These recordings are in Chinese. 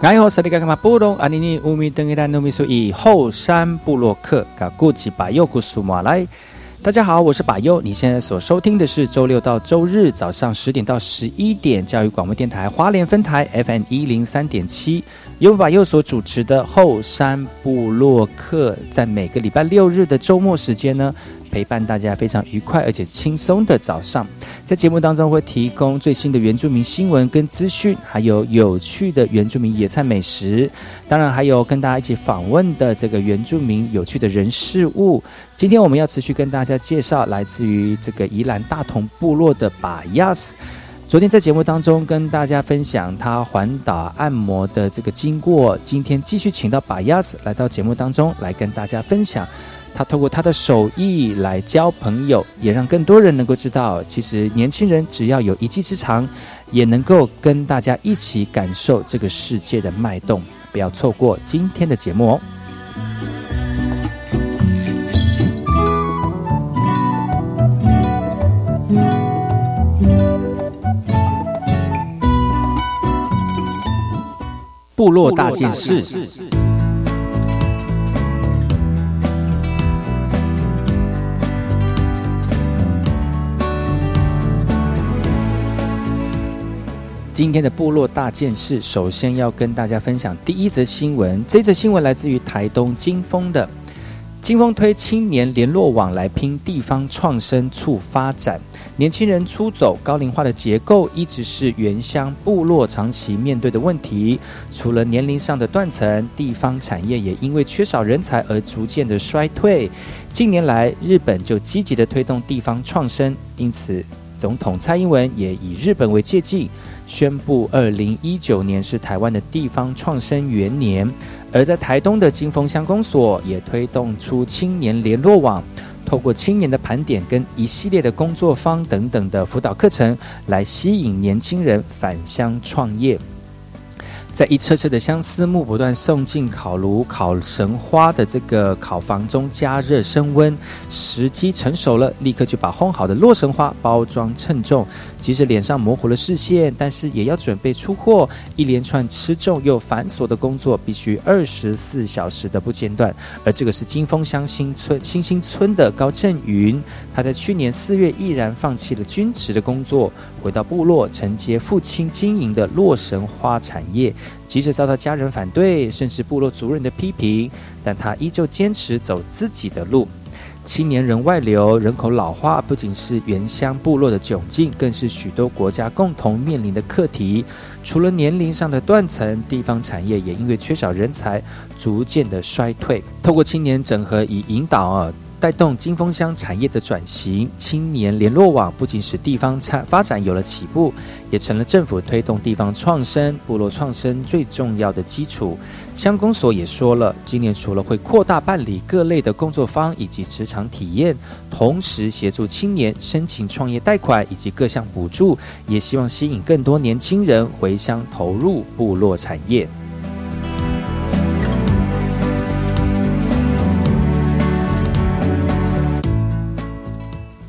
然后，萨利嘎卡马布隆阿尼尼乌米登伊拉努米苏伊后山布洛克嘎古吉巴尤古苏马来。大家好，我是巴尤。你现在所收听的是周六到周日早上十点到十一点教育广播电台花莲分台 FM 一零三点七，由巴尤所主持的后山布洛克，在每个礼拜六日的周末时间呢。陪伴大家非常愉快而且轻松的早上，在节目当中会提供最新的原住民新闻跟资讯，还有有趣的原住民野菜美食，当然还有跟大家一起访问的这个原住民有趣的人事物。今天我们要持续跟大家介绍来自于这个宜兰大同部落的把亚斯。昨天在节目当中跟大家分享他环岛按摩的这个经过，今天继续请到巴亚斯来到节目当中来跟大家分享。他透过他的手艺来交朋友，也让更多人能够知道，其实年轻人只要有一技之长，也能够跟大家一起感受这个世界的脉动。不要错过今天的节目哦！部落大件事。今天的部落大件事，首先要跟大家分享第一则新闻。这则新闻来自于台东金峰的金峰推青年联络网来拼地方创生促发展。年轻人出走、高龄化的结构一直是原乡部落长期面对的问题。除了年龄上的断层，地方产业也因为缺少人才而逐渐的衰退。近年来，日本就积极的推动地方创生，因此总统蔡英文也以日本为借鉴。宣布，二零一九年是台湾的地方创生元年，而在台东的金峰乡公所也推动出青年联络网，透过青年的盘点跟一系列的工作坊等等的辅导课程，来吸引年轻人返乡创业。在一车车的相思木不断送进烤炉烤神花的这个烤房中加热升温，时机成熟了，立刻就把烘好的洛神花包装称重。即使脸上模糊了视线，但是也要准备出货。一连串吃重又繁琐的工作，必须二十四小时的不间断。而这个是金峰乡新村新兴村的高振云，他在去年四月毅然放弃了军职的工作，回到部落承接父亲经营的洛神花产业。即使遭到家人反对，甚至部落族人的批评，但他依旧坚持走自己的路。青年人外流、人口老化，不仅是原乡部落的窘境，更是许多国家共同面临的课题。除了年龄上的断层，地方产业也因为缺少人才，逐渐的衰退。透过青年整合以引导啊。带动金峰乡产业的转型。青年联络网不仅使地方产发展有了起步，也成了政府推动地方创生、部落创生最重要的基础。乡公所也说了，今年除了会扩大办理各类的工作坊以及职场体验，同时协助青年申请创业贷款以及各项补助，也希望吸引更多年轻人回乡投入部落产业。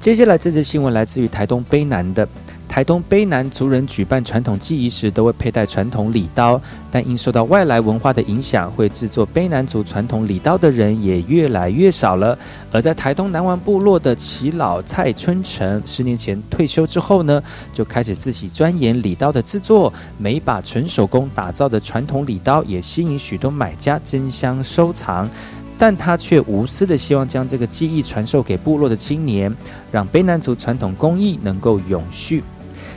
接下来这则新闻来自于台东卑南的台东卑南族人举办传统祭仪时都会佩戴传统礼刀，但因受到外来文化的影响，会制作卑南族传统礼刀的人也越来越少了。而在台东南湾部落的耆老蔡春成，十年前退休之后呢，就开始自己钻研礼刀的制作，每把纯手工打造的传统礼刀也吸引许多买家争相收藏。但他却无私的希望将这个技艺传授给部落的青年，让卑南族传统工艺能够永续。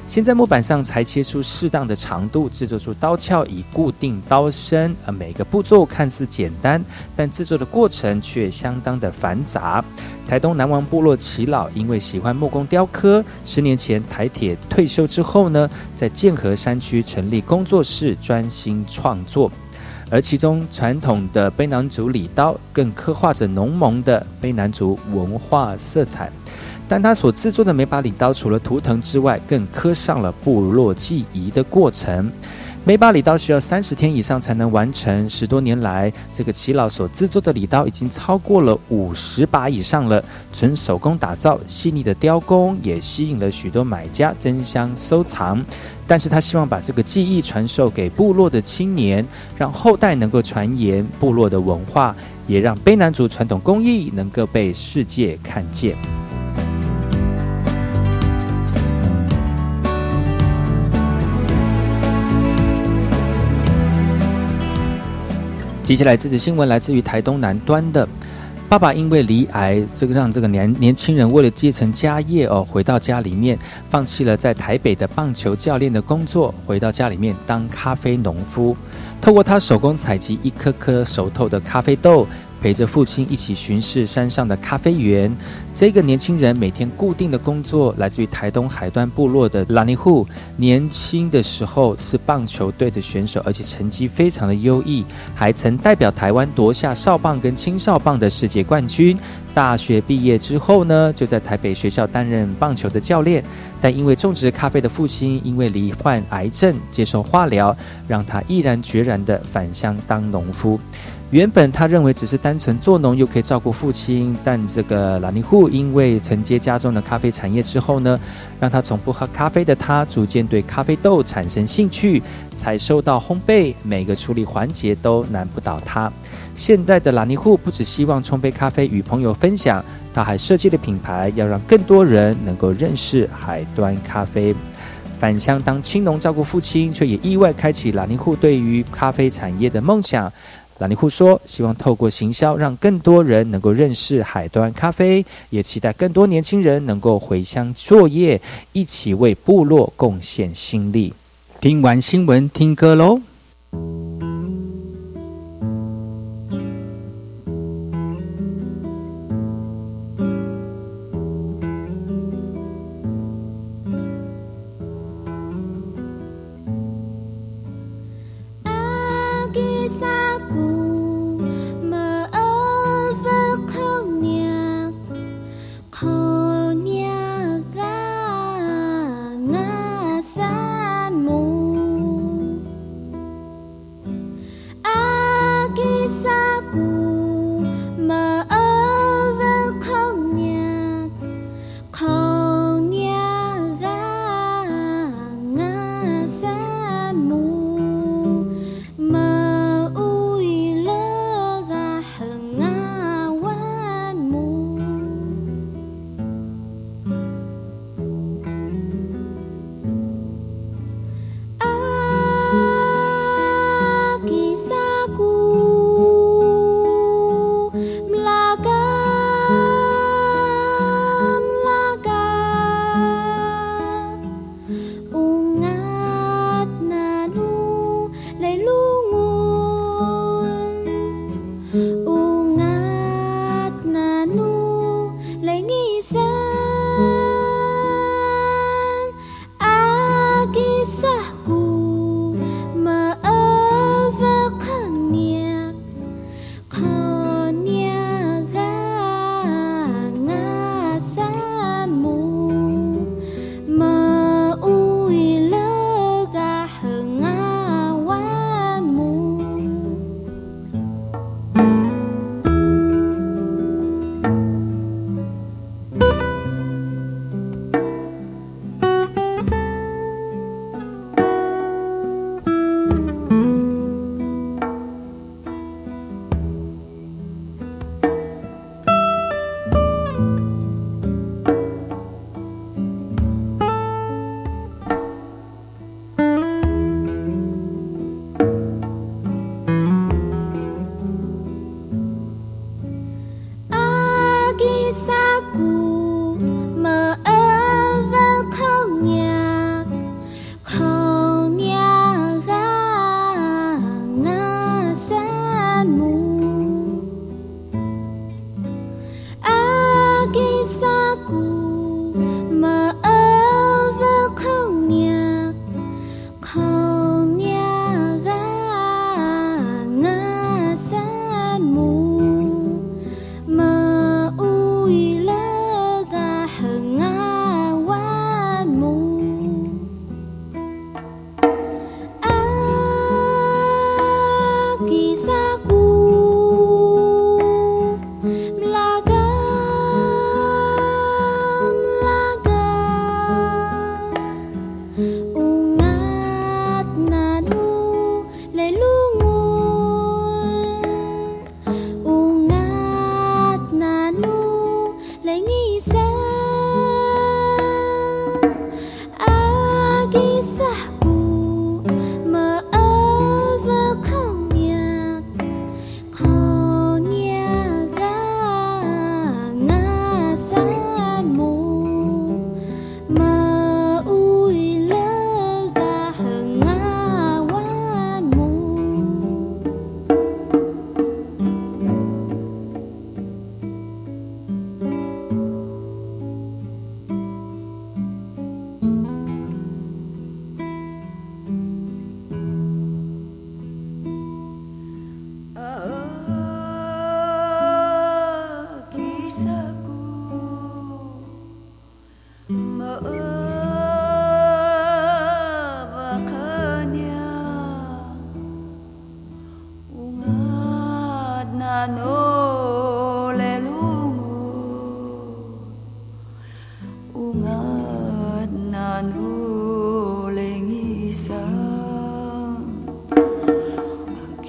先在木板上裁切出适当的长度，制作出刀鞘以固定刀身。而每个步骤看似简单，但制作的过程却相当的繁杂。台东南王部落耆老因为喜欢木工雕刻，十年前台铁退休之后呢，在剑河山区成立工作室，专心创作。而其中传统的卑南族礼刀更刻画着浓浓的卑南族文化色彩，但他所制作的每把礼刀，除了图腾之外，更刻上了部落记忆的过程。每把礼刀需要三十天以上才能完成。十多年来，这个耆老所制作的礼刀已经超过了五十把以上了。纯手工打造，细腻的雕工也吸引了许多买家争相收藏。但是他希望把这个技艺传授给部落的青年，让后代能够传言部落的文化，也让卑南族传统工艺能够被世界看见。接下来这则新闻来自于台东南端的爸爸，因为离癌，这个让这个年年轻人为了继承家业哦，回到家里面，放弃了在台北的棒球教练的工作，回到家里面当咖啡农夫，透过他手工采集一颗颗熟透的咖啡豆。陪着父亲一起巡视山上的咖啡园，这个年轻人每天固定的工作来自于台东海端部落的拉尼户。年轻的时候是棒球队的选手，而且成绩非常的优异，还曾代表台湾夺下少棒跟青少棒的世界冠军。大学毕业之后呢，就在台北学校担任棒球的教练。但因为种植咖啡的父亲因为罹患癌症接受化疗，让他毅然决然的返乡当农夫。原本他认为只是单纯做农又可以照顾父亲，但这个拉尼户因为承接家中的咖啡产业之后呢，让他从不喝咖啡的他逐渐对咖啡豆产生兴趣，采收到烘焙，每个处理环节都难不倒他。现在的拉尼户不只希望冲杯咖啡与朋友分享，他还设计了品牌，要让更多人能够认识海端咖啡。返乡当青农照顾父亲，却也意外开启拉尼户对于咖啡产业的梦想。拉尼库说：“希望透过行销，让更多人能够认识海端咖啡，也期待更多年轻人能够回乡作业，一起为部落贡献心力。”听完新闻，听歌喽。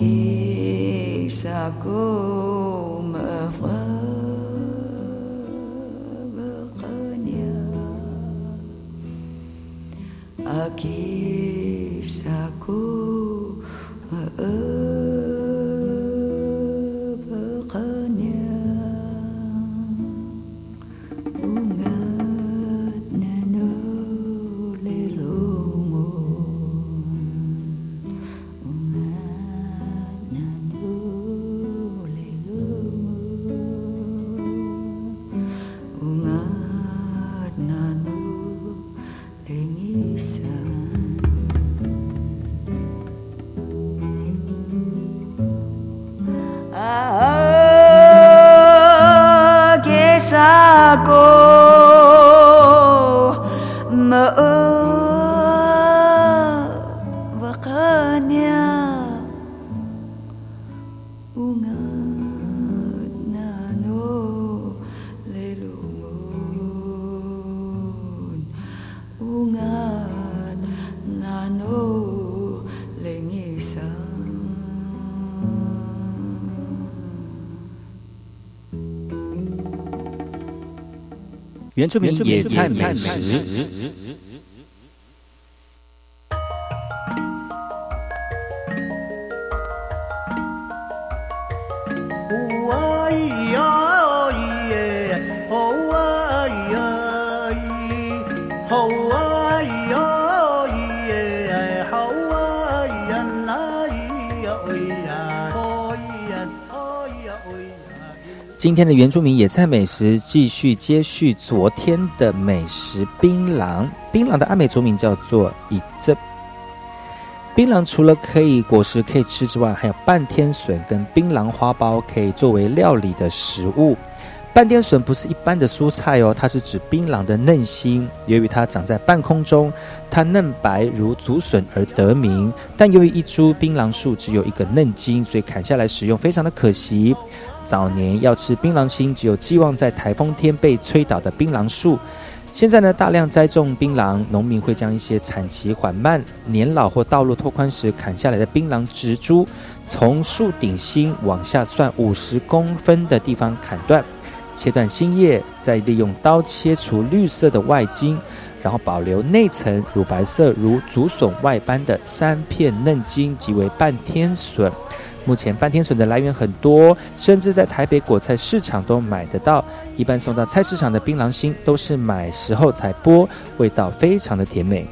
原住民野菜美食。今天的原住民野菜美食继续接续昨天的美食槟榔。槟榔的阿美族名叫做以这。槟榔除了可以果实可以吃之外，还有半天笋跟槟榔花苞可以作为料理的食物。半天笋不是一般的蔬菜哦，它是指槟榔的嫩心。由于它长在半空中，它嫩白如竹笋而得名。但由于一株槟榔树只有一个嫩茎，所以砍下来使用非常的可惜。早年要吃槟榔心，只有寄望在台风天被吹倒的槟榔树。现在呢，大量栽种槟榔，农民会将一些产期缓慢、年老或道路拓宽时砍下来的槟榔植株，从树顶心往下算五十公分的地方砍断，切断新叶，再利用刀切除绿色的外茎，然后保留内层乳白色如竹笋外般的三片嫩茎，即为半天笋。目前半天笋的来源很多，甚至在台北果菜市场都买得到。一般送到菜市场的槟榔心都是买时候才剥，味道非常的甜美。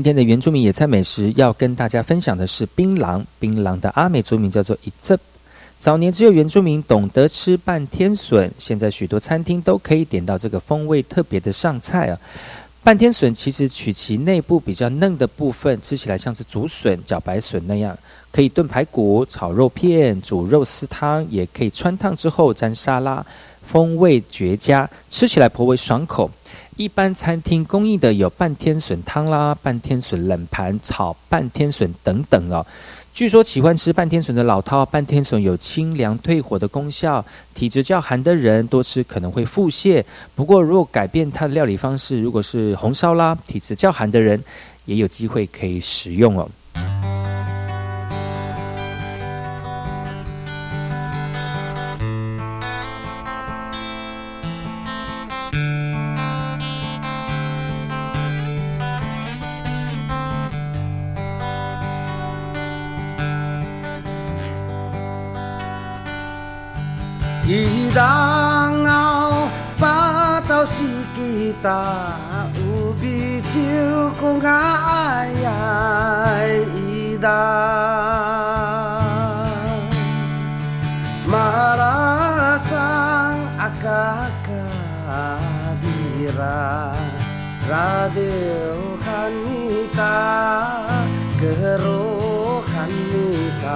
今天的原住民野菜美食要跟大家分享的是槟榔。槟榔的阿美族名叫做伊泽。早年只有原住民懂得吃半天笋，现在许多餐厅都可以点到这个风味特别的上菜啊。半天笋其实取其内部比较嫩的部分，吃起来像是竹笋、茭白笋那样，可以炖排骨、炒肉片、煮肉丝汤，也可以穿烫之后沾沙拉，风味绝佳，吃起来颇为爽口。一般餐厅供应的有半天笋汤啦、半天笋冷盘、炒半天笋等等哦。据说喜欢吃半天笋的老饕，半天笋有清凉退火的功效。体质较寒的人多吃可能会腹泻，不过如果改变它的料理方式，如果是红烧啦，体质较寒的人也有机会可以食用哦。伊人后巴肚是吉他，有美酒讲爱爱伊人，马拉桑阿卡卡比拉，radio hanita gero hanita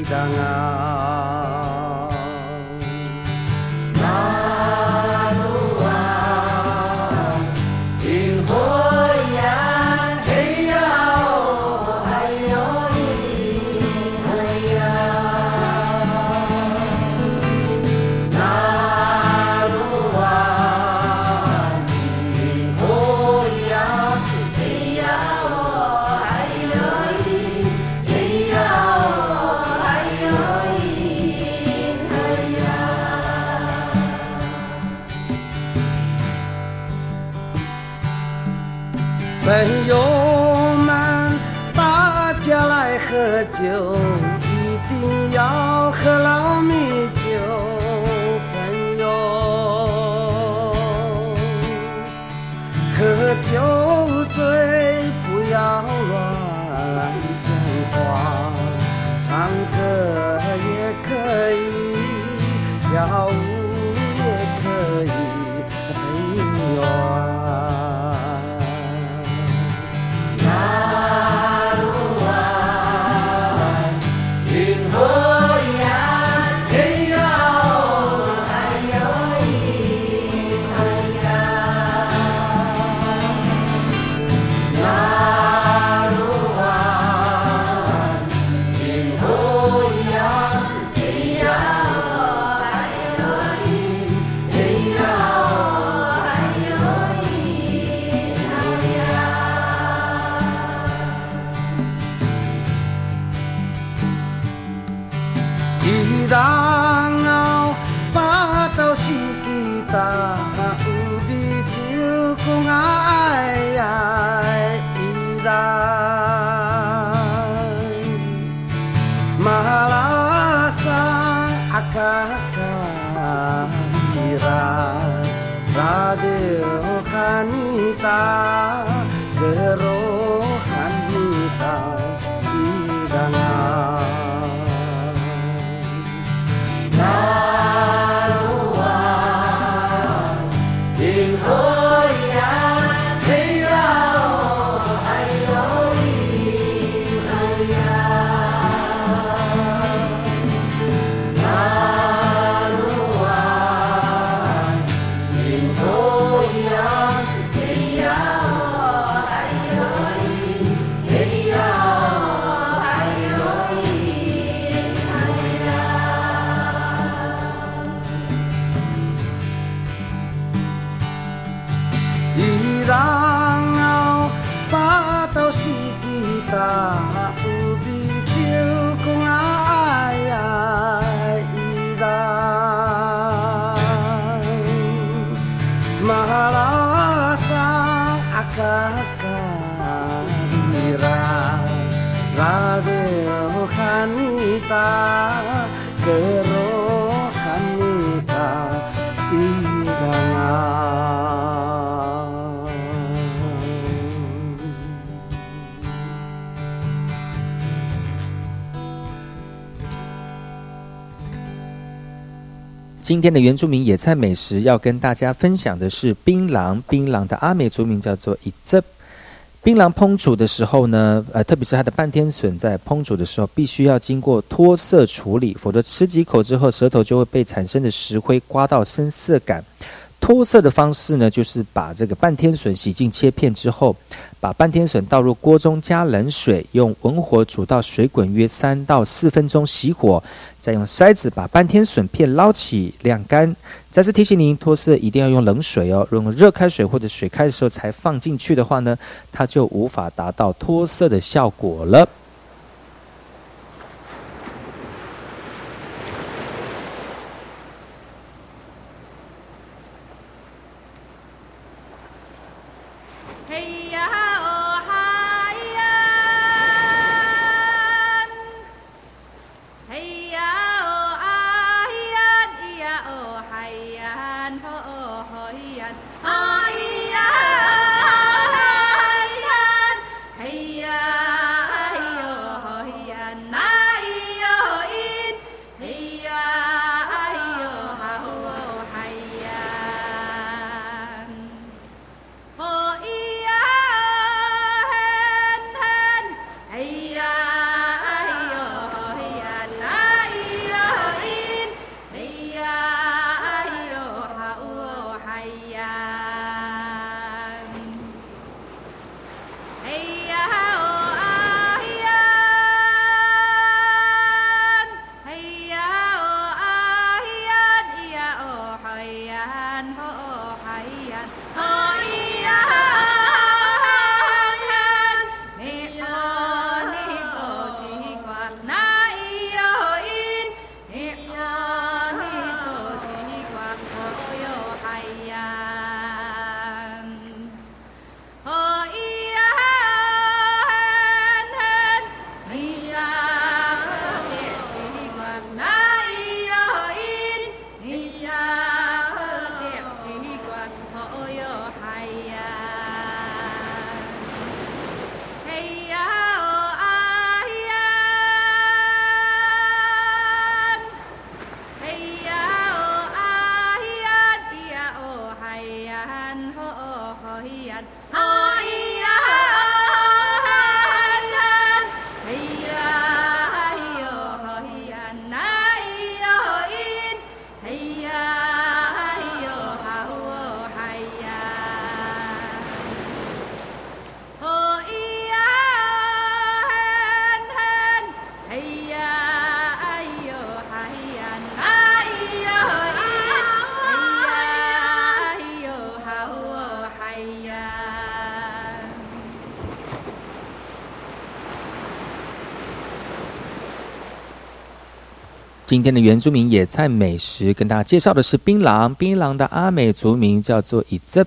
idangan 拉德汉尼达格罗汉尼达伊人啊。今今天的原住民野菜美食要跟大家分享的是槟榔。槟榔的阿美族名叫做伊泽。槟榔烹煮的时候呢，呃，特别是它的半天笋，在烹煮的时候必须要经过脱色处理，否则吃几口之后，舌头就会被产生的石灰刮到深色感。脱色的方式呢，就是把这个半天笋洗净切片之后，把半天笋倒入锅中，加冷水，用文火煮到水滚约三到四分钟，熄火，再用筛子把半天笋片捞起晾干。再次提醒您，脱色一定要用冷水哦，用热开水或者水开的时候才放进去的话呢，它就无法达到脱色的效果了。今天的原住民野菜美食，跟大家介绍的是槟榔。槟榔的阿美族名叫做伊泽。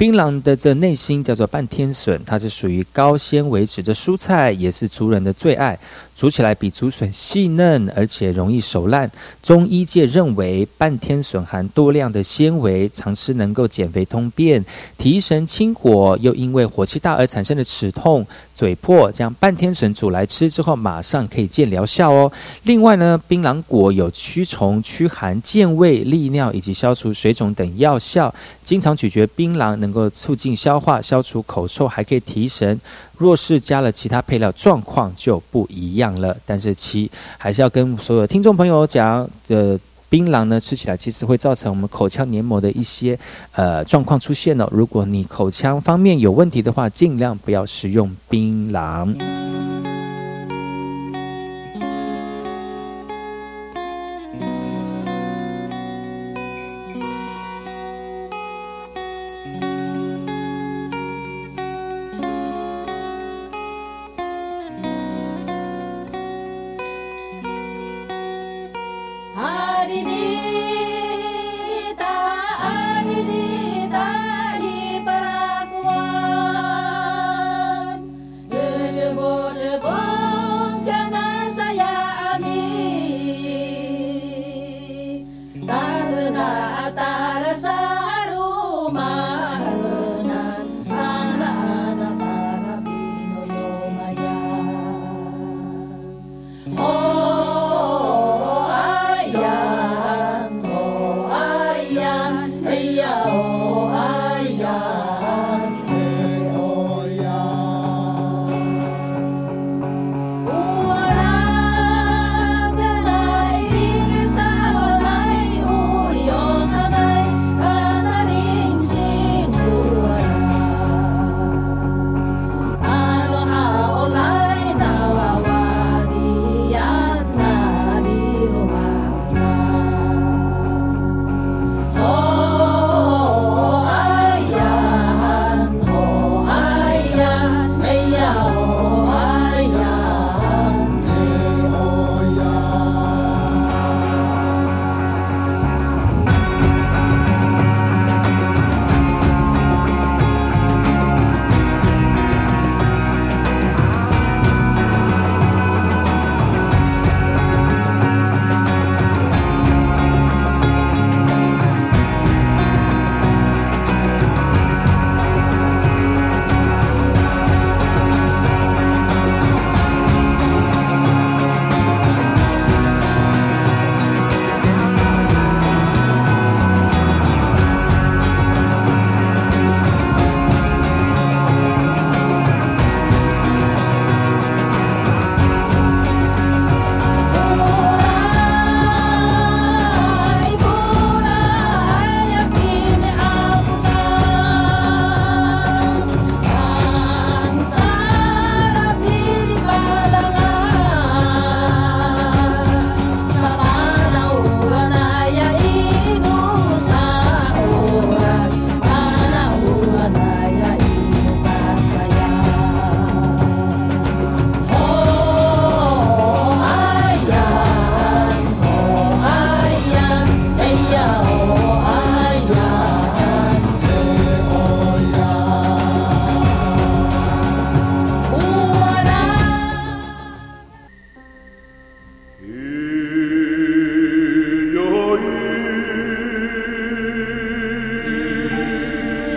槟榔的这内心叫做半天笋，它是属于高纤维质的蔬菜，也是族人的最爱。煮起来比竹笋细嫩，而且容易熟烂。中医界认为，半天笋含多量的纤维，常吃能够减肥通便、提神清火。又因为火气大而产生的齿痛、嘴破，将半天笋煮来吃之后，马上可以见疗效哦。另外呢，槟榔果有驱虫、驱寒、健胃、利尿以及消除水肿等药效。经常咀嚼槟榔能能够促进消化、消除口臭，还可以提神。若是加了其他配料，状况就不一样了。但是其还是要跟所有听众朋友讲，的槟榔呢吃起来其实会造成我们口腔黏膜的一些呃状况出现了。如果你口腔方面有问题的话，尽量不要食用槟榔。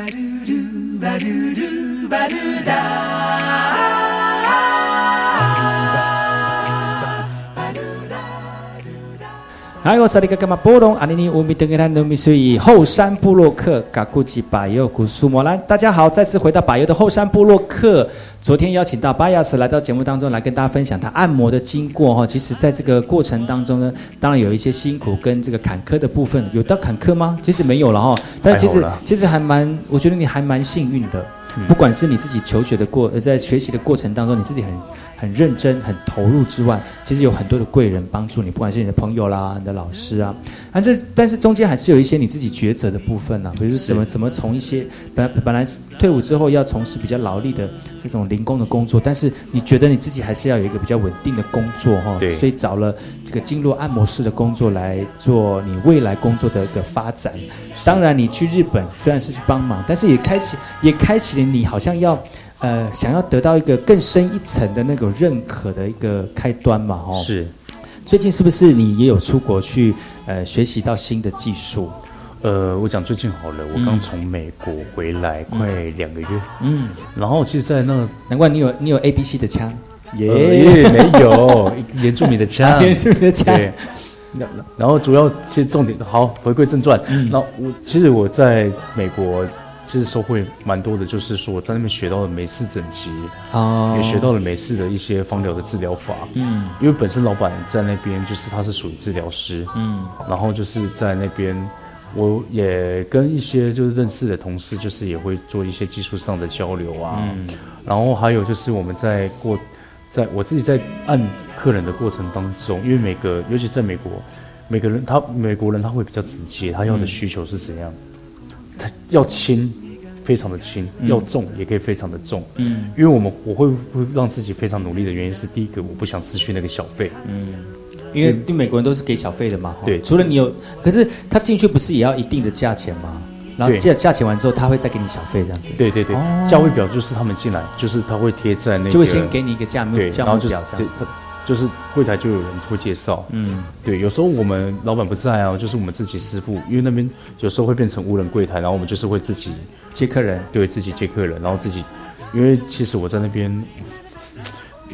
バルルバルルバルダ嗨，我是那个干嘛波隆阿尼尼乌米登格兰努米苏以后山布洛克嘎古吉巴尤古苏摩兰，大家好，再次回到巴尤的后山布洛克。昨天邀请到巴亚斯来到节目当中来跟大家分享他按摩的经过哈。其实，在这个过程当中呢，当然有一些辛苦跟这个坎坷的部分，有到坎坷吗？其实没有了哈，但其实其实还蛮，我觉得你还蛮幸运的。不管是你自己求学的过，呃，在学习的过程当中，你自己很很认真、很投入之外，其实有很多的贵人帮助你，不管是你的朋友啦、你的老师啊，但是但是中间还是有一些你自己抉择的部分啦，比如说怎么怎么从一些本来本来退伍之后要从事比较劳力的这种零工的工作，但是你觉得你自己还是要有一个比较稳定的工作哈，对。所以找了这个经络按摩师的工作来做你未来工作的一个发展。当然，你去日本虽然是去帮忙，但是也开启也开启了你好像要呃想要得到一个更深一层的那种认可的一个开端嘛，哦。是，最近是不是你也有出国去呃学习到新的技术？呃，我讲最近好了，我嗯刚从美国回来快两个月，嗯，然后其实，在那难怪你有你有 A B C 的枪，耶、呃没有 原住民的枪，原住民的枪对。然后主要其实重点好，回归正传。嗯。然后我其实我在美国其实收获蛮多的，就是说我在那边学到了美式整脊，哦也学到了美式的一些芳疗的治疗法。嗯因为本身老板在那边就是他是属于治疗师，嗯然后就是在那边，我也跟一些就是认识的同事，就是也会做一些技术上的交流啊。嗯然后还有就是我们在过，在我自己在按客人的过程当中，因为每个尤其在美国，每个人他美国人他会比较直接，他要的需求是怎样？他要轻，非常的轻；嗯要重，也可以非常的重。嗯因为我们我会会让自己非常努力的原因是，第一个我不想失去那个小费。嗯，因为对美国人都是给小费的嘛，吼对除了你有，可是他进去不是也要一定的价钱吗？然后对价价钱完之后，他会再给你小费这样子，对对对，哦价位表就是他们进来，就是他会贴在那个，就会先给你一个价目对，价目然后就是表这样子。就是柜台就有人会介绍。嗯，对，有时候我们老板不在啊，就是我们自己师傅，因为那边有时候会变成无人柜台，然后我们就是会自己接客人，对自己接客人，然后自己，因为其实我在那边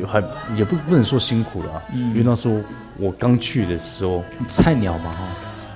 有还也不不能说辛苦了、啊，嗯。因为那时候我刚去的时候菜鸟嘛哈，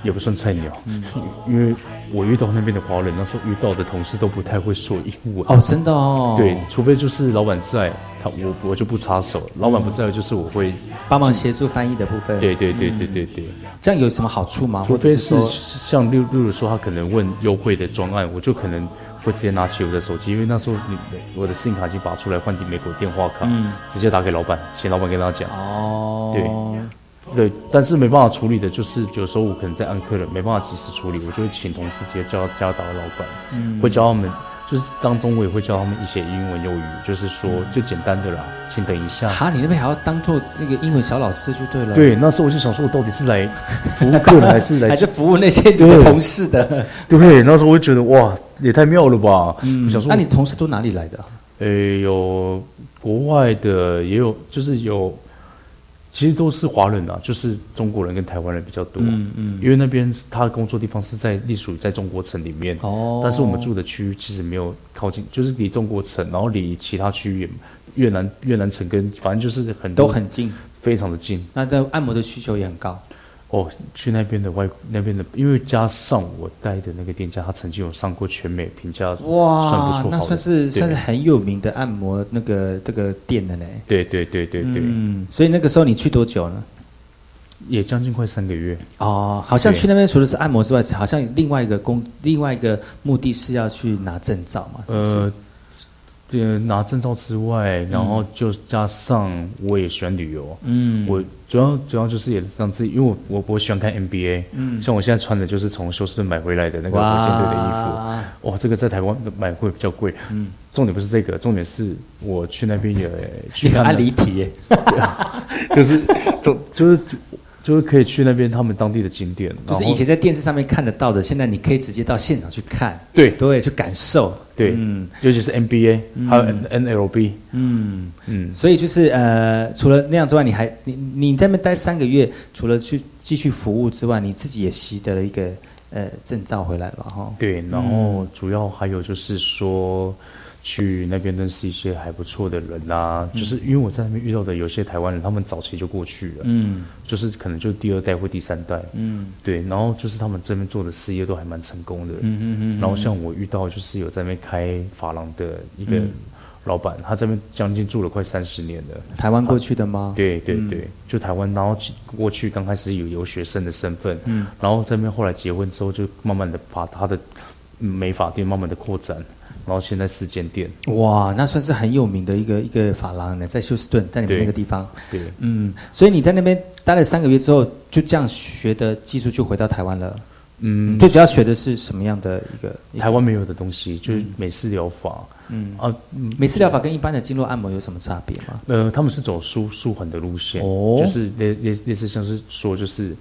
也不算菜鸟，嗯。因为我遇到那边的华人，那时候遇到的同事都不太会说英文。哦，真的哦，对，除非就是老板在，他我我就不插手，老板不在就是我会帮忙协助翻译的部分，对对对对对对，这样有什么好处吗？除非是像例例如说他可能问优惠的专案，我就可能会直接拿起我的手机，因为那时候你我的 SIM 卡已经拔出来换美国电话卡，嗯。直接打给老板，请老板跟他讲。哦，对对，但是没办法处理的，就是有时候我可能在按客人，没办法及时处理，我就会请同事直接叫叫他打给老板，嗯。会教他们，就是当中我也会教他们一些英文用语，就是说最简单的啦，请等一下。哈，你那边还要当做这个英文小老师就对了，对，，那时候我就想说，我到底是来服务客人还是来 还是服务那些你的同事的？对，那时候我就觉得哇，也太妙了吧！嗯，想说，那你同事都哪里来的？呃，有国外的，也有，就是有，其实都是华人啊，就是中国人跟台湾人比较多。嗯嗯因为那边他的工作地方是在隶属于在中国城里面，哦但是我们住的区域其实没有靠近，就是离中国城，然后离其他区域越南越南城跟反正就是很多都很近，非常的近。那在按摩的需求也很高。哦，去那边的外那边的，因为加上我待的那个店家，他曾经有上过全美评价，哇算不哇，错，那算是算是很有名的按摩那个这个店的呢。对对对对对，嗯，所以那个时候你去多久呢？也将近快三个月。哦，好像去那边除了是按摩之外，好像另外一个工，另外一个目的是要去拿证照嘛，是不是？呃，呃，拿证照之外，然后就加上我也喜欢旅游，嗯。我主要主要就是也让自己，因为我我我喜欢看 NBA，嗯。像我现在穿的就是从休斯顿买回来的那个火箭队的衣服，哇哇，这个在台湾买会比较贵，嗯，重点不是这个，重点是我去那边也 去看了，离题耶。就是就就是就是可以去那边他们当地的景点，就是以前在电视上面看得到的，现在你可以直接到现场去看，对。对，去感受，对，嗯。尤其是 NBA 还有 NLB，嗯。嗯，所以就是呃，除了那样之外，你还你你在那边待三个月，除了去继续服务之外，你自己也习得了一个呃证照回来了哈。对，然后主要还有就是说，去那边认识一些还不错的人啊，就是因为我在那边遇到的有些台湾人，他们早期就过去了，嗯。就是可能就是第二代或第三代，嗯。对，然后就是他们这边做的事业都还蛮成功的，嗯嗯嗯，然后像我遇到就是有在那边开发廊的一个嗯。老板，他这边将近住了快三十年了。台湾过去的吗？对对嗯。对，就台湾，然后过去刚开始有留学生的身份，嗯。然后这边后来结婚之后，就慢慢的把他的嗯美发店慢慢的扩展，然后现在四间店，哇，那算是很有名的一个一个发廊呢，在休斯顿，在你们那个地方。对，嗯，所以你在那边待了三个月之后，就这样学的技术就回到台湾了。嗯，最主要学的是什么样的一个？台湾没有的东西，就是美式疗法，嗯啊，嗯美式疗法跟一般的经络按摩有什么差别吗？呃，他们是走舒舒缓的路线，哦就是类类类似像是说就是，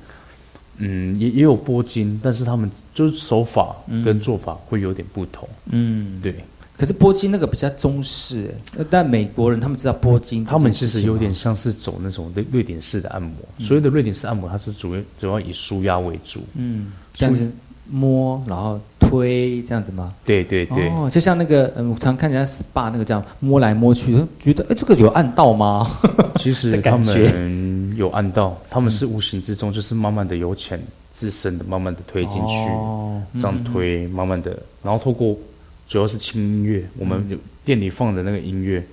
嗯，也也有拨筋，但是他们就是手法跟做法会有点不同，嗯，对，可是波金那个比较中式，呃但美国人他们知道波金他们其实有点像是走那种瑞瑞典式的按摩，所谓的瑞典式按摩，它是主要主要以舒压为主，嗯，但是摸然后推这样子吗？对对对，哦，就像那个嗯，我常看人家 SPA 那个这样摸来摸去，觉得哎这个有按到吗？其实他们有按到，他们是无形之中就是慢慢的由浅至深的慢慢的推进去，哦这样推，慢慢的，然后透过主要是轻音乐，我们有店里放的那个音乐。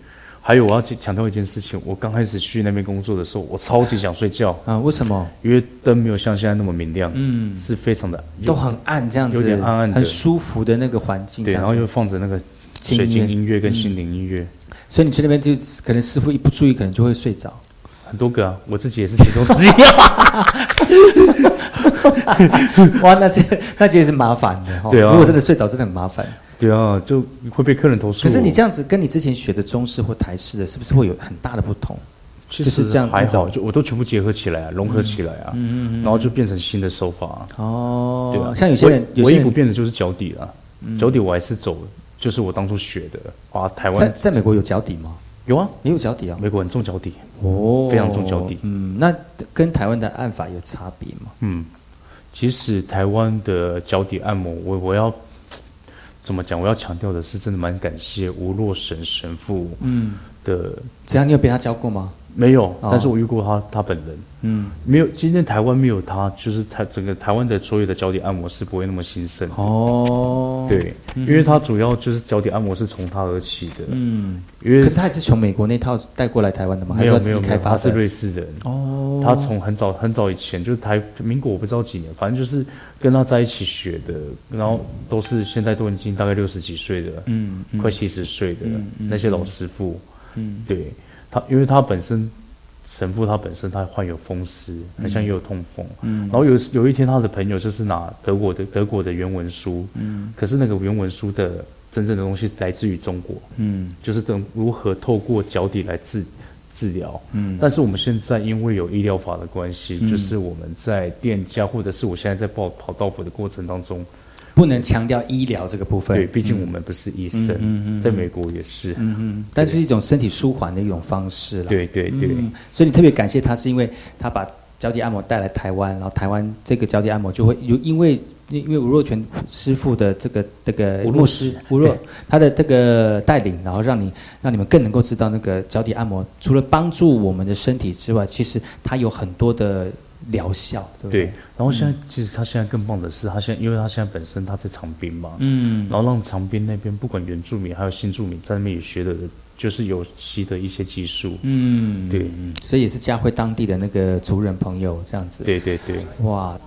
还有我要强调一件事情，我刚开始去那边工作的时候，我超级想睡觉，啊，为什么？因为灯没有像现在那么明亮，嗯是非常的都很暗这样子，有点暗暗的很舒服的那个环境，对，然后又放着那个轻水晶音乐跟嗯心灵音乐，所以你去那边就可能师傅一不注意，可能就会睡着。很多个啊，我自己也是其中之一。哇，那这那这也是麻烦的哈。对啊如果真的睡着，真的很麻烦。对啊，就会被客人投诉。可是你这样子跟你之前学的中式或台式的，是不是会有很大的不同？其实就是这样还好，就我都全部结合起来啊，融合起来啊，嗯嗯嗯然后就变成新的手法啊。哦，对啊，像有些人，有唯唯一不变的就是脚底啊，脚底我还是走，就是我当初学的啊，台湾在在美国有脚底吗？有啊，也有脚底啊。美国很重脚底，哦非常重脚底嗯，那跟台湾的按法有差别吗？嗯，其实台湾的脚底按摩，我我要怎么讲？我要强调的是，真的蛮感谢吴若神神父嗯，的，怎样你有被他教过吗？没有，哦但是我遇过他他本人，嗯，没有。今天台湾没有他，就是他整个台湾的所有的脚底按摩是不会那么兴盛。哦，对，因为他主要就是脚底按摩是从他而起的，嗯，因为可是他也是从美国那套带过来台湾的吗？还有没有，开发？他是瑞士人。哦，他从很早很早以前就是台民国我不知道几年，反正就是跟他在一起学的，然后都是现在都已经大概六十几岁的，嗯嗯快七十岁的、那些老师傅，嗯对他，因为他本身神父他本身他患有风湿，好像也有痛风，嗯。然后有有一天他的朋友就是拿德国的德国的原文书，嗯。可是那个原文书的真正的东西来自于中国，嗯。就是等如何透过脚底来治治疗。嗯。但是我们现在因为有医疗法的关系，嗯。就是我们在店家或者是我现在在跑跑道府的过程当中，不能强调医疗这个部分。对，毕竟我们不是医生，嗯在美国也是，嗯嗯，但是一种身体舒缓的一种方式了。对对对，嗯，所以你特别感谢他，是因为他把脚底按摩带来台湾，然后台湾这个脚底按摩就会有，因为因为吴若权师傅的这个这个吴若牧师吴若他的这个带领，然后让你让你们更能够知道那个脚底按摩除了帮助我们的身体之外，其实它有很多的疗效，对不对对？。然后现在、其实他现在更棒的是，他现在因为他现在本身他在长滨嘛，嗯然后让长滨那边不管原住民还有新住民在那边也学的，就是有习的一些技术，嗯，对所以也是教会当地的那个族人朋友这样子。，对对对。哇，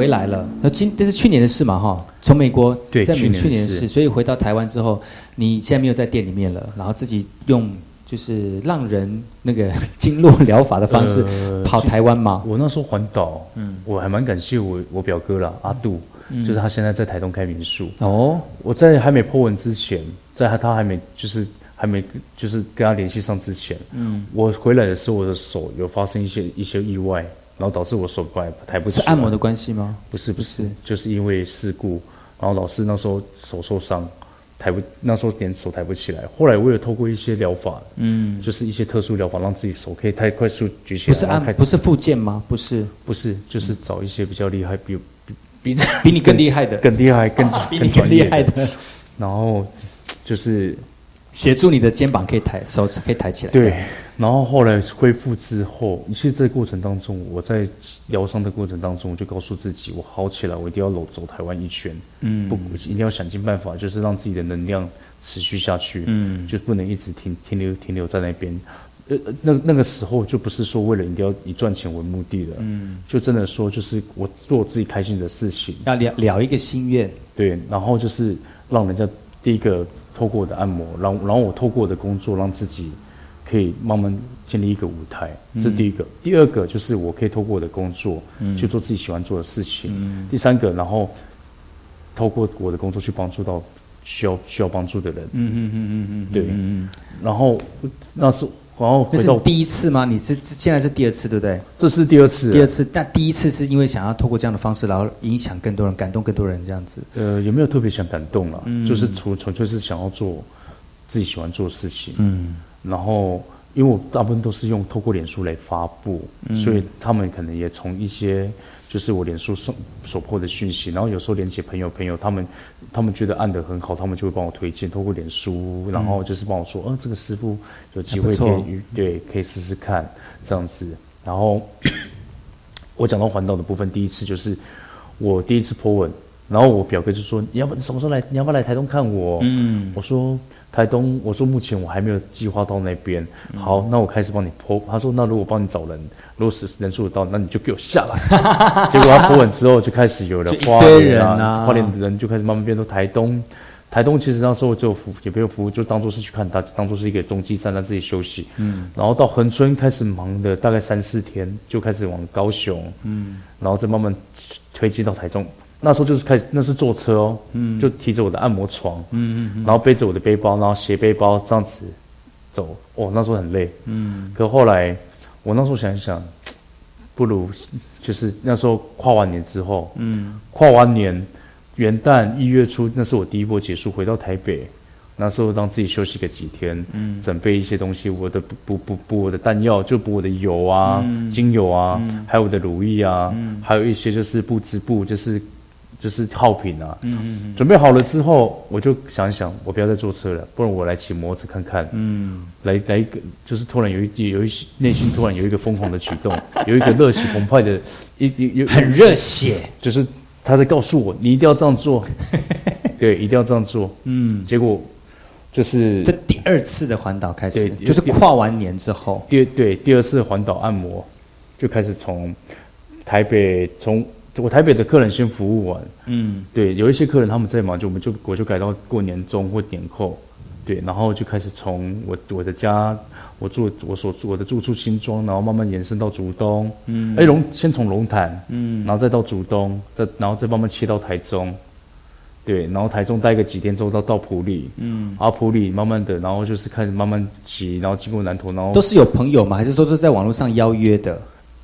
回来了，那今这是去年的事嘛哈？从美国在美对去年的事。去年的事，所以回到台湾之后，你现在没有在店里面了，然后自己用就是让人那个 经络疗法的方式、呃跑台湾嘛。我那时候环岛，嗯，我还蛮感谢我我表哥啦，阿杜，就是他现在在台东开民宿。哦，我在还没 po 文之前，在他他还没就是还没就是跟他联系上之前，嗯，我回来的时候，我的手有发生一些一些意外，然后导致我手快抬不起来。是按摩的关系吗？不是不是，就是因为事故，然后老师那时候手受伤，抬不那时候连手抬不起来。后来我有透过一些疗法，嗯，就是一些特殊疗法，让自己手可以太快速举起来。不是按不是复健吗？不是，不是，就是找一些比较厉害，比比比 比你更厉害的，更厉害、更 比你更厉害的，然后就是协助你的肩膀可以抬，手可以抬起来。对，然后后来恢复之后，其实这个过程当中，我在疗伤的过程当中，我就告诉自己，我好起来，我一定要走走台湾一圈，嗯，不，我一定要想尽办法，就是让自己的能量持续下去，嗯，就不能一直停停留停留在那边。呃，那那个时候就不是说为了一定要以赚钱为目的了，嗯，就真的说就是我做我自己开心的事情，要了了一个心愿，对，然后就是让人家第一个透过我的按摩，然后然后我透过我的工作，让自己可以慢慢建立一个舞台，这是第一个。第二个就是我可以透过我的工作，去做自己喜欢做的事情。第三个，然后透过我的工作去帮助到需要需要帮助的人。嗯嗯嗯嗯嗯，对然后那是然后回到那是第一次吗？你是现在是第二次对不对？这是第二次了，第二次，但第一次是因为想要透过这样的方式，然后影响更多人，感动更多人这样子。呃，有没有特别想感动了？就是纯纯粹是想要做自己喜欢做的事情。嗯然后，因为我大部分都是用透过脸书来发布，所以他们可能也从一些就是我脸书所所破的讯息，然后有时候连接朋友，朋友他们他们觉得按得很好，他们就会帮我推荐，透过脸书，然后就是帮我说，呃，这个师傅有机会可还不错以对可以试试看这样子。然后 我讲到环岛的部分，第一次就是我第一次 po 文，然后我表哥就说：“你要不什么时候来？你要不要来台东看我？”嗯，我说台东，我说目前我还没有计划到那边。好，那我开始帮你 po。他说：“那如果帮你找人，如果是人数有到，那你就给我下来。”结果他 po 完之后，就开始有了花堆莲啊花莲的人就开始慢慢变成台东。台东其实那时候只有服也没有服务，就当做是去看他，当做是一个中继站，让自己休息。嗯，然后到恒春开始忙的大概三四天，就开始往高雄，嗯，然后再慢慢推进到台中。那时候就是开始，那是坐车哦，嗯，就提着我的按摩床，嗯嗯然后背着我的背包，然后斜背包这样子走。哦，那时候很累，嗯。可后来我那时候想一想，不如就是那时候跨完年之后，嗯，跨完年元旦一月初，那是我第一波结束，回到台北。那时候让自己休息个几天，嗯，准备一些东西，我的补补补补我的弹药，就补我的油啊、精油啊，还有我的乳液啊，还有一些就是布织布，就是就是耗品啊，嗯嗯准备好了之后，我就想一想，我不要再坐车了，不然我来骑摩托车看看，嗯，来来一个，就是突然有一有一些内心突然有一个疯狂的举动，有一个热血澎湃的，一一有很热血，就是他在告诉我，你一定要这样做，对，一定要这样做，嗯，结果就是这第二次的环岛开始，对就是跨完年之后，第二对第二次环岛按摩就开始从台北从我台北的客人先服务完，嗯，对，有一些客人他们在忙，就我们就我就改到过年中或年后，对，然后就开始从我我的家，我住我所住我的住处新庄，然后慢慢延伸到竹东，嗯，哎龙先从龙潭，嗯，然后再到竹东，再然后再慢慢切到台中，对，然后台中待个几天之后到到普里，嗯，然后埔里慢慢的，然后就是开始慢慢骑，然后经过南投，然后都是有朋友吗？还是说是在网络上邀约的？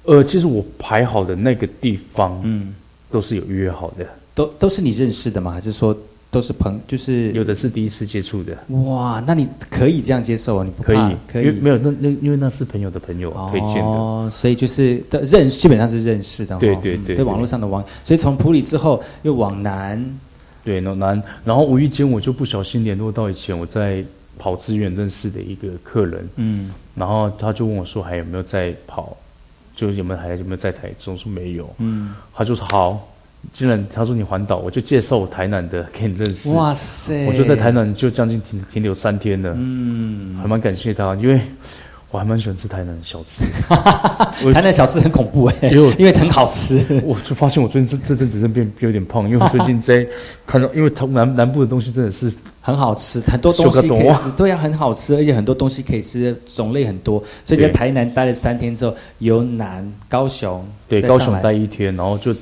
呃，其实我排好的那个地方，嗯，都是有预约好的，都都是你认识的吗？还是说都是朋，就是有的是第一次接触的，哇，那你可以这样接受啊？你不可以。怕可以。因为没有那那因为那是朋友的朋友推荐的，哦，所以就是的认基本上是认识的哦，对对对网络上的网，所以从普里之后又往南，对，往南，然后无意间我就不小心联络到以前我在跑资源认识的一个客人，嗯，然后他就问我说还有没有在跑，就有没有还有没有在台中，说没有，嗯，他就说好，既然他说你环岛，我就介绍我台南的 给你认识，哇塞，我就在台南就将近停停留三天了，嗯，还蛮感谢他，因为我还蛮喜欢吃台南的小吃。我台南小吃很恐怖哎、因为因为很好吃。我就发现我最近这这阵子真变有点胖，因为我最近在看到，因为台南南部的东西真的是很好吃，很多东西可以吃，对啊，很好吃，而且很多东西可以吃，种类很多。所以在台南待了三天之后，由南高雄对高雄待一天，然后就，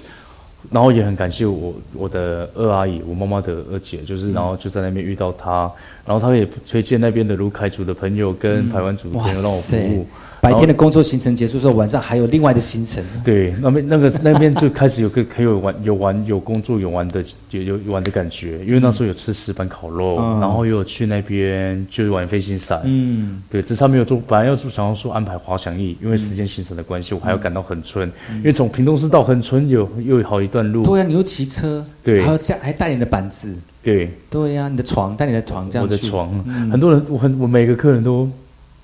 然后也很感谢我我的二阿姨，我妈妈的二姐，就是然后就在那边遇到她，然后她也推荐那边的卢凯族的朋友跟台湾族的朋友让我服务。白天的工作行程结束之后，晚上还有另外的行程。对，那边那个那边就开始有个可以有玩有玩有工作有玩的有有有玩的感觉，因为那时候有吃石板烤肉，嗯。然后又有去那边就是玩飞行伞，嗯，对，只是他没有做，本来要做想要说安排滑翔翼，因为时间行程的关系，我还要赶到恒春，因为从屏东市到恒春有又有好一段路，对啊，你又骑车，对。还要这样还带你的板子，对，对呀、你的床带你的床这样去我的床，嗯。很多人我很我每个客人都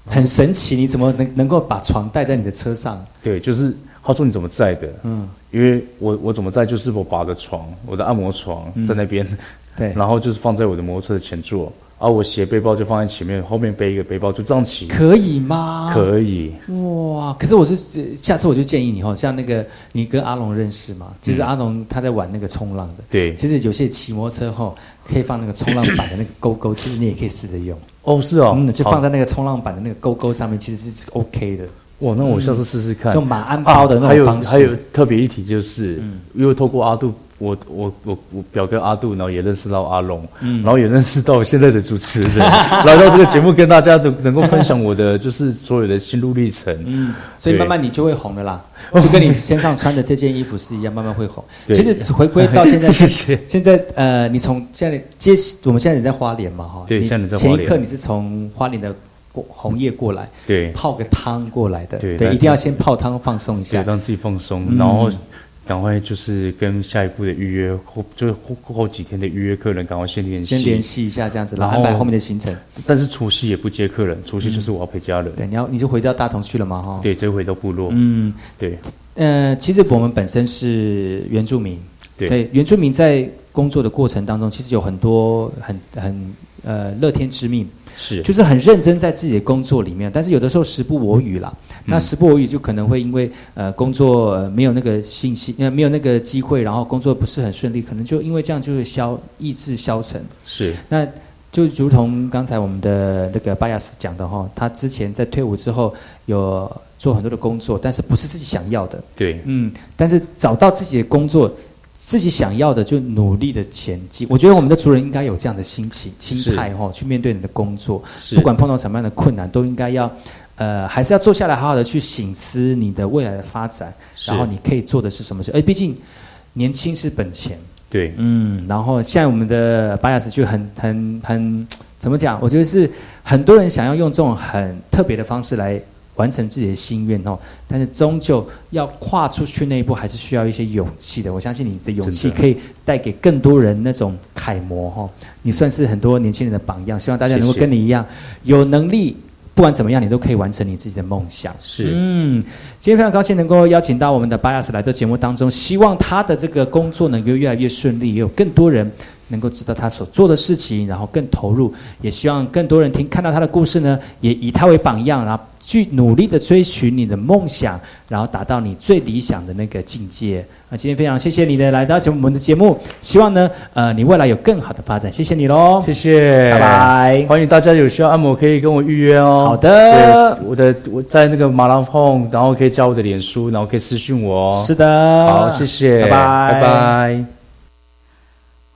很神奇，你怎么能能够把床带在你的车上？对，就是他说你怎么在的，嗯，因为我我怎么在就是我把的床，我的按摩床在那边，对，然后就是放在我的摩托车的前座，而我斜背包就放在前面，后面背一个背包就这样骑，可以吗？可以，哇！可是我是呃下次我就建议你哈，像那个你跟阿龙认识嘛，其实嗯阿龙他在玩那个冲浪的，对，其实有些骑摩托车后可以放那个冲浪板的那个勾勾，其实你也可以试着用，哦是哦，嗯，就放在那个冲浪板的那个勾勾上面，其实是 OK 的。哇，那我下次试试看，就马鞍包的那啊还有种方式。还有特别一提就是，嗯因为透过阿杜，我我我我表哥阿杜，然后也认识到阿龙，嗯然后也认识到现在的主持人，来到这个节目跟大家能能够分享我的就是所有的心路历程。嗯，所以慢慢你就会红了啦，就跟你身上穿的这件衣服是一样，慢慢会红。对其实回归到现在，谢谢现在呃，你从现在接，我们现在人在花莲嘛哈，对现在在花前一刻你是从花莲的过红叶过来，对泡个汤过来的，对但一定要先泡汤放松一下对，下。让自己放松，嗯然后赶快就是跟下一步的预约，后就是后后几天的预约客人赶快先联系，先联系一下这样子，然后安排后面的行程。但是除夕也不接客人，除夕就是我要陪家人。对，你要你就回到大同去了嘛哈。对，这回到部落。嗯，对呃，其实我们本身是原住民，对原住民在工作的过程当中，其实有很多很很呃乐天知命，是。就是很认真在自己的工作里面，但是有的时候时不我与啦。那时不我与就可能会因为呃工作、呃、没有那个信息，呃没有那个机会，然后工作不是很顺利，可能就因为这样就会消意志消沉。是。那就如同刚才我们的那个巴亚斯讲的哈，他之前在退伍之后有做很多的工作，但是不是自己想要的，对。嗯，但是找到自己的工作，自己想要的就努力的前进。我觉得我们的族人应该有这样的心情、心态哈，去面对你的工作，不管碰到什么样的困难，都应该要。呃，还是要坐下来好好的去醒思你的未来的发展，然后你可以做的是什么事？哎，毕竟年轻是本钱，对嗯，然后现在我们的巴亚斯就很很很怎么讲？我觉得是很多人想要用这种很特别的方式来完成自己的心愿哦，但是终究要跨出去那一步，还是需要一些勇气的。我相信你的勇气可以带给更多人那种楷模哈、哦，你算是很多年轻人的榜样，希望大家能够跟你一样有能力。不管怎么样，你都可以完成你自己的梦想。是嗯，今天非常高兴能够邀请到我们的巴亚斯来到节目当中，希望他的这个工作能够越来越顺利，也有更多人能够知道他所做的事情，然后更投入。也希望更多人听看到他的故事呢，也以他为榜样，然后去努力的追寻你的梦想，然后达到你最理想的那个境界。啊，今天非常谢谢你的来到节目我们的节目，希望呢，呃，你未来有更好的发展。谢谢你喽，谢谢，拜拜。欢迎大家有需要按摩可以跟我预约哦。好的，我的我在那个马拉碰，然后可以加我的脸书，然后可以私讯我哦。是的，好，谢谢，拜拜，拜拜。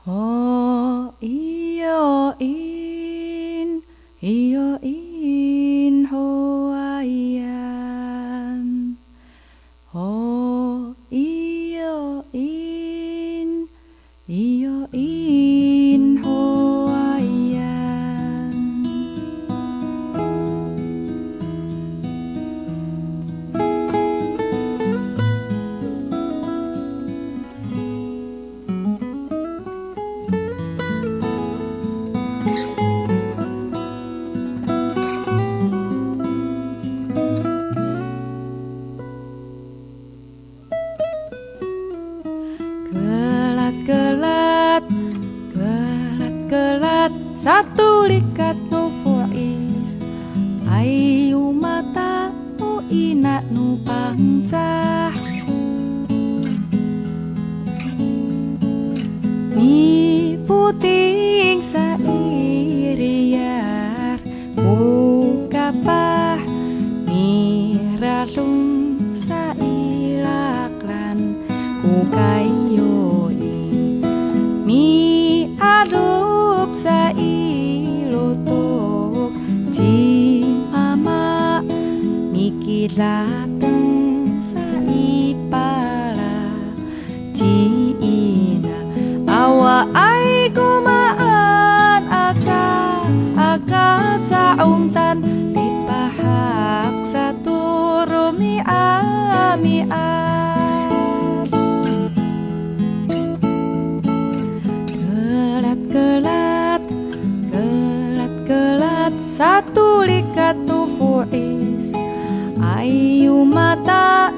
哦咿哟咿，咿哟因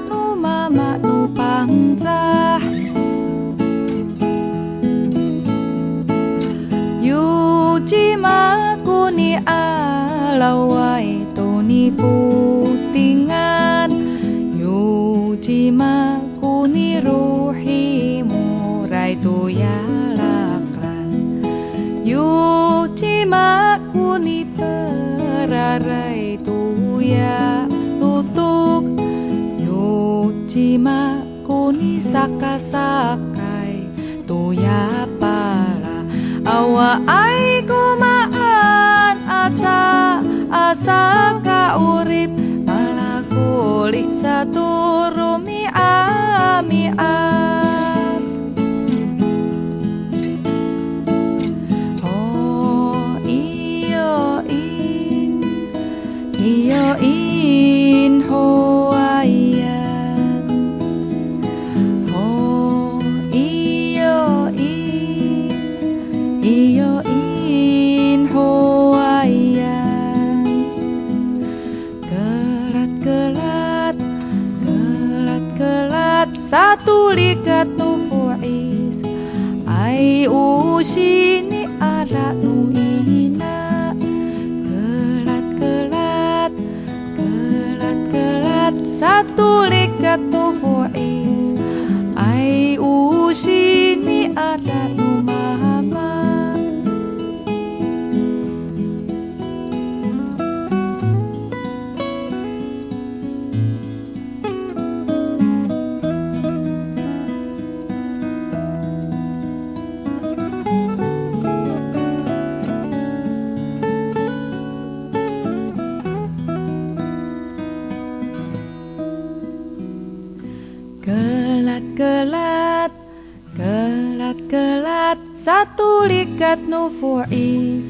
nu mama tu pangcah yu ma ku ni a tu ni putingan. Yu ma ku ni ruhi murai tu ya yu ma ku ni terarai Di kuni saka sakai tu ya pala. Awa ai kumaan aca asaka urip malaku kulik satu rumi ami ami obrigado. got no for ease.